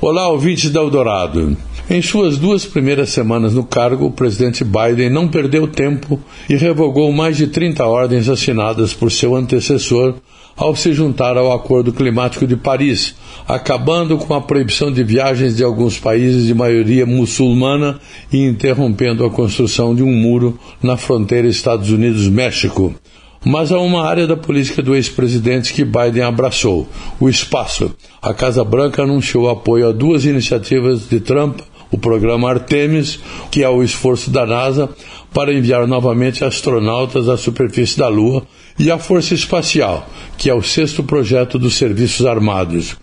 Olá, ouvintes da Eldorado. Em suas duas primeiras semanas no cargo, o presidente Biden não perdeu tempo e revogou mais de 30 ordens assinadas por seu antecessor ao se juntar ao Acordo Climático de Paris, acabando com a proibição de viagens de alguns países de maioria muçulmana e interrompendo a construção de um muro na fronteira Estados Unidos-México. Mas há uma área da política do ex-presidente que Biden abraçou: o espaço. A Casa Branca anunciou apoio a duas iniciativas de Trump o programa Artemis, que é o esforço da NASA para enviar novamente astronautas à superfície da Lua, e a Força Espacial, que é o sexto projeto dos Serviços Armados.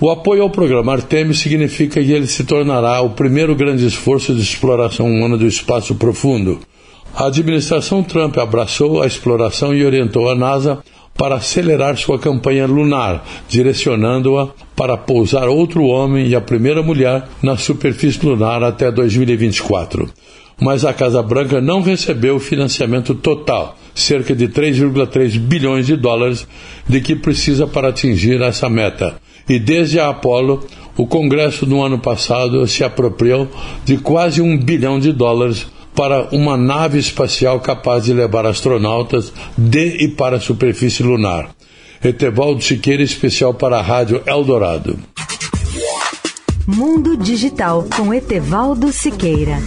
O apoio ao programa Artemis significa que ele se tornará o primeiro grande esforço de exploração humana do espaço profundo. A administração Trump abraçou a exploração e orientou a NASA para acelerar sua campanha lunar, direcionando-a para pousar outro homem e a primeira mulher na superfície lunar até 2024. Mas a Casa Branca não recebeu o financiamento total, cerca de 3,3 bilhões de dólares, de que precisa para atingir essa meta. E desde a Apollo, o Congresso no ano passado se apropriou de quase um bilhão de dólares para uma nave espacial capaz de levar astronautas de e para a superfície lunar. Etevaldo Siqueira, especial para a Rádio Eldorado. Mundo Digital com Etevaldo Siqueira.